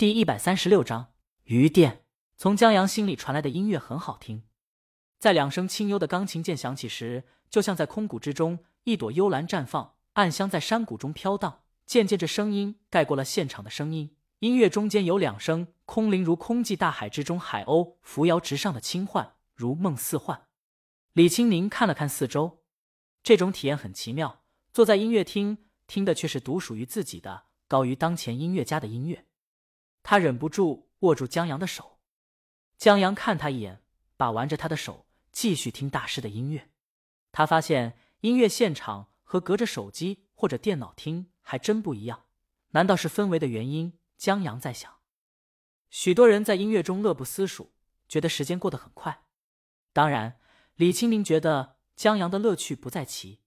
第一百三十六章鱼店。从江阳心里传来的音乐很好听，在两声清幽的钢琴键响起时，就像在空谷之中，一朵幽兰绽放，暗香在山谷中飘荡。渐渐，这声音盖过了现场的声音。音乐中间有两声空灵，如空寂大海之中海鸥扶摇直上的轻唤，如梦似幻。李青宁看了看四周，这种体验很奇妙。坐在音乐厅，听的却是独属于自己的、高于当前音乐家的音乐。他忍不住握住江阳的手，江阳看他一眼，把玩着他的手，继续听大师的音乐。他发现音乐现场和隔着手机或者电脑听还真不一样。难道是氛围的原因？江阳在想。许多人在音乐中乐不思蜀，觉得时间过得很快。当然，李清明觉得江阳的乐趣不在其，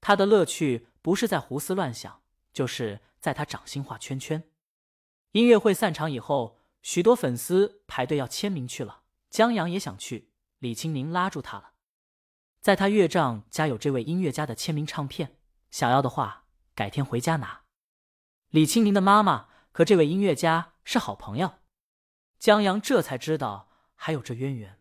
他的乐趣不是在胡思乱想，就是在他掌心画圈圈。音乐会散场以后，许多粉丝排队要签名去了。江阳也想去，李青宁拉住他了。在他乐账家有这位音乐家的签名唱片，想要的话改天回家拿。李青宁的妈妈和这位音乐家是好朋友，江阳这才知道还有这渊源。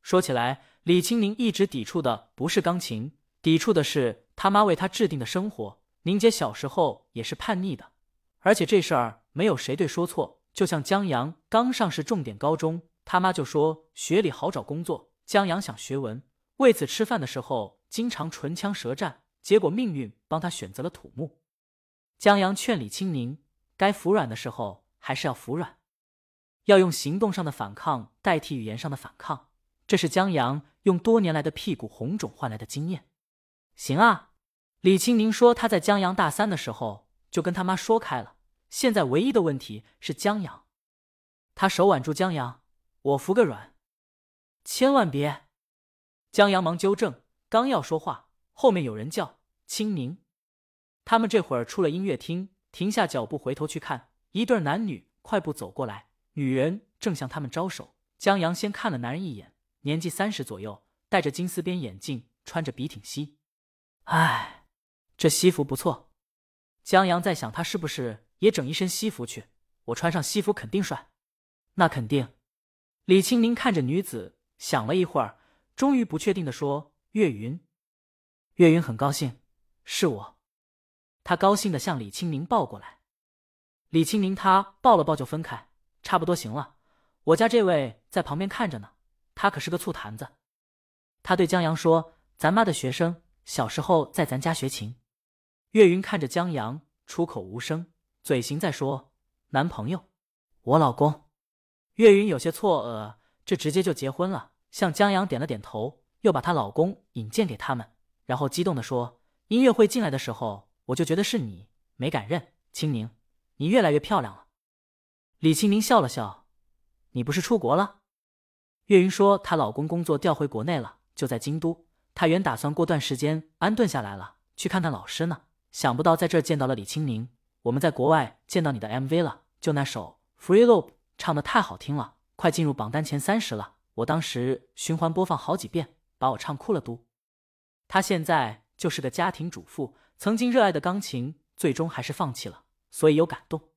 说起来，李青宁一直抵触的不是钢琴，抵触的是他妈为他制定的生活。宁姐小时候也是叛逆的。而且这事儿没有谁对说错，就像江阳刚上市重点高中，他妈就说学理好找工作，江阳想学文，为此吃饭的时候经常唇枪舌战，结果命运帮他选择了土木。江阳劝李青宁，该服软的时候还是要服软，要用行动上的反抗代替语言上的反抗，这是江阳用多年来的屁股红肿换来的经验。行啊，李青宁说他在江阳大三的时候。就跟他妈说开了，现在唯一的问题是江阳。他手挽住江阳，我服个软，千万别。江阳忙纠正，刚要说话，后面有人叫青宁。他们这会儿出了音乐厅，停下脚步回头去看，一对男女快步走过来，女人正向他们招手。江阳先看了男人一眼，年纪三十左右，戴着金丝边眼镜，穿着笔挺西。哎，这西服不错。江阳在想，他是不是也整一身西服去？我穿上西服肯定帅。那肯定。李青宁看着女子，想了一会儿，终于不确定的说：“岳云。”岳云很高兴，是我。他高兴的向李青宁抱过来。李青宁他抱了抱就分开，差不多行了。我家这位在旁边看着呢，他可是个醋坛子。他对江阳说：“咱妈的学生，小时候在咱家学琴。”岳云看着江阳，出口无声，嘴型在说：“男朋友，我老公。”岳云有些错愕，这直接就结婚了，向江阳点了点头，又把她老公引荐给他们，然后激动的说：“音乐会进来的时候，我就觉得是你，没敢认。青宁，你越来越漂亮了。”李青宁笑了笑：“你不是出国了？”岳云说：“她老公工作调回国内了，就在京都。她原打算过段时间安顿下来了，去看看老师呢。”想不到在这见到了李青宁，我们在国外见到你的 MV 了，就那首《Free Loop》唱的太好听了，快进入榜单前三十了。我当时循环播放好几遍，把我唱哭了都。他现在就是个家庭主妇，曾经热爱的钢琴，最终还是放弃了，所以有感动。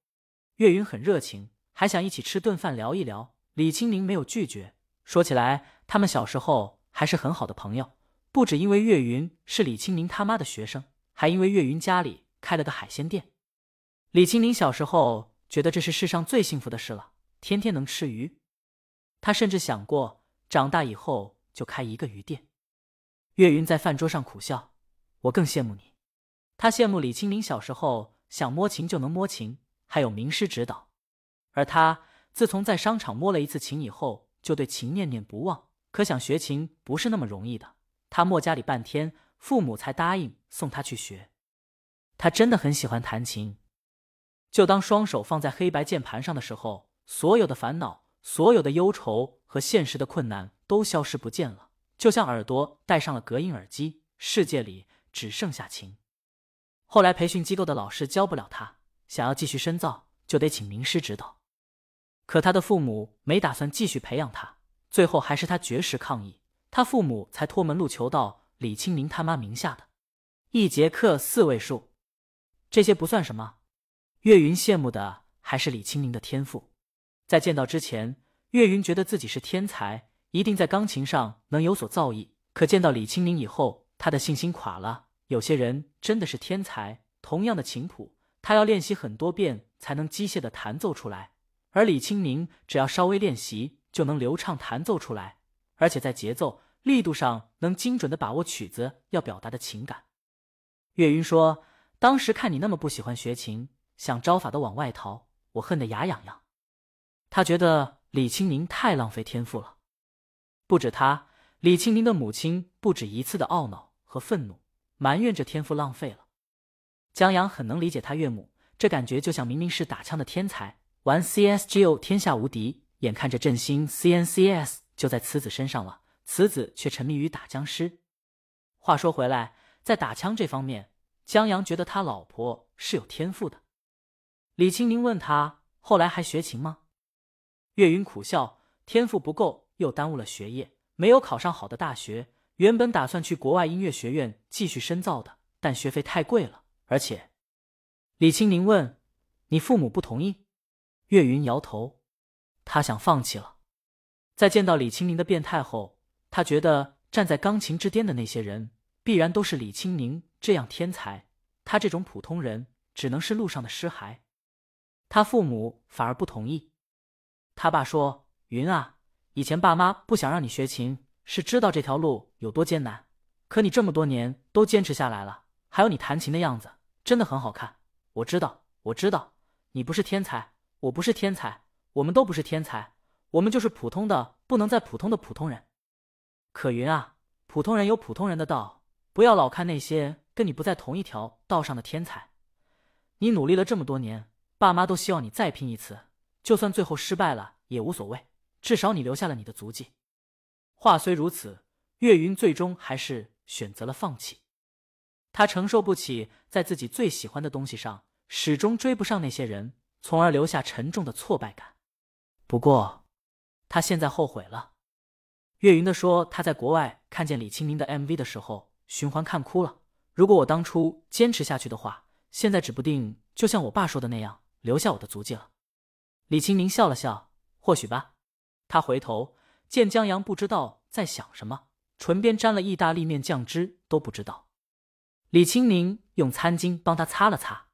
岳云很热情，还想一起吃顿饭聊一聊。李青宁没有拒绝。说起来，他们小时候还是很好的朋友，不止因为岳云是李青宁他妈的学生。还因为岳云家里开了个海鲜店，李青宁小时候觉得这是世上最幸福的事了，天天能吃鱼。他甚至想过长大以后就开一个鱼店。岳云在饭桌上苦笑：“我更羡慕你。”他羡慕李青宁小时候想摸琴就能摸琴，还有名师指导，而他自从在商场摸了一次琴以后，就对琴念念不忘。可想学琴不是那么容易的，他摸家里半天。父母才答应送他去学，他真的很喜欢弹琴。就当双手放在黑白键盘上的时候，所有的烦恼、所有的忧愁和现实的困难都消失不见了，就像耳朵戴上了隔音耳机，世界里只剩下琴。后来培训机构的老师教不了他，想要继续深造，就得请名师指导。可他的父母没打算继续培养他，最后还是他绝食抗议，他父母才托门路求到。李清明他妈名下的，一节课四位数，这些不算什么。岳云羡慕的还是李青宁的天赋。在见到之前，岳云觉得自己是天才，一定在钢琴上能有所造诣。可见到李青宁以后，他的信心垮了。有些人真的是天才，同样的琴谱，他要练习很多遍才能机械的弹奏出来，而李青宁只要稍微练习就能流畅弹奏出来，而且在节奏力度上能精准的把握曲子要表达的情感。岳云说：“当时看你那么不喜欢学琴，想招法的往外逃，我恨得牙痒痒。”他觉得李青宁太浪费天赋了。不止他，李青宁的母亲不止一次的懊恼和愤怒，埋怨着天赋浪费了。江阳很能理解他岳母，这感觉就像明明是打枪的天才，玩 CSGO 天下无敌，眼看着振兴 CNCS 就在此子身上了，此子却沉迷于打僵尸。话说回来。在打枪这方面，江阳觉得他老婆是有天赋的。李青宁问他：“后来还学琴吗？”岳云苦笑：“天赋不够，又耽误了学业，没有考上好的大学。原本打算去国外音乐学院继续深造的，但学费太贵了，而且……”李青宁问：“你父母不同意？”岳云摇头：“他想放弃了。”在见到李青宁的变态后，他觉得站在钢琴之巅的那些人。必然都是李青宁这样天才，他这种普通人只能是路上的尸骸。他父母反而不同意。他爸说：“云啊，以前爸妈不想让你学琴，是知道这条路有多艰难。可你这么多年都坚持下来了，还有你弹琴的样子，真的很好看。我知道，我知道，你不是天才，我不是天才，我们都不是天才，我们就是普通的不能再普通的普通人。可云啊，普通人有普通人的道。”不要老看那些跟你不在同一条道上的天才。你努力了这么多年，爸妈都希望你再拼一次，就算最后失败了也无所谓，至少你留下了你的足迹。话虽如此，岳云最终还是选择了放弃。他承受不起在自己最喜欢的东西上始终追不上那些人，从而留下沉重的挫败感。不过，他现在后悔了。岳云的说，他在国外看见李清明的 MV 的时候。循环看哭了。如果我当初坚持下去的话，现在指不定就像我爸说的那样，留下我的足迹了。李清明笑了笑，或许吧。他回头见江阳不知道在想什么，唇边沾了意大利面酱汁，都不知道。李清明用餐巾帮他擦了擦。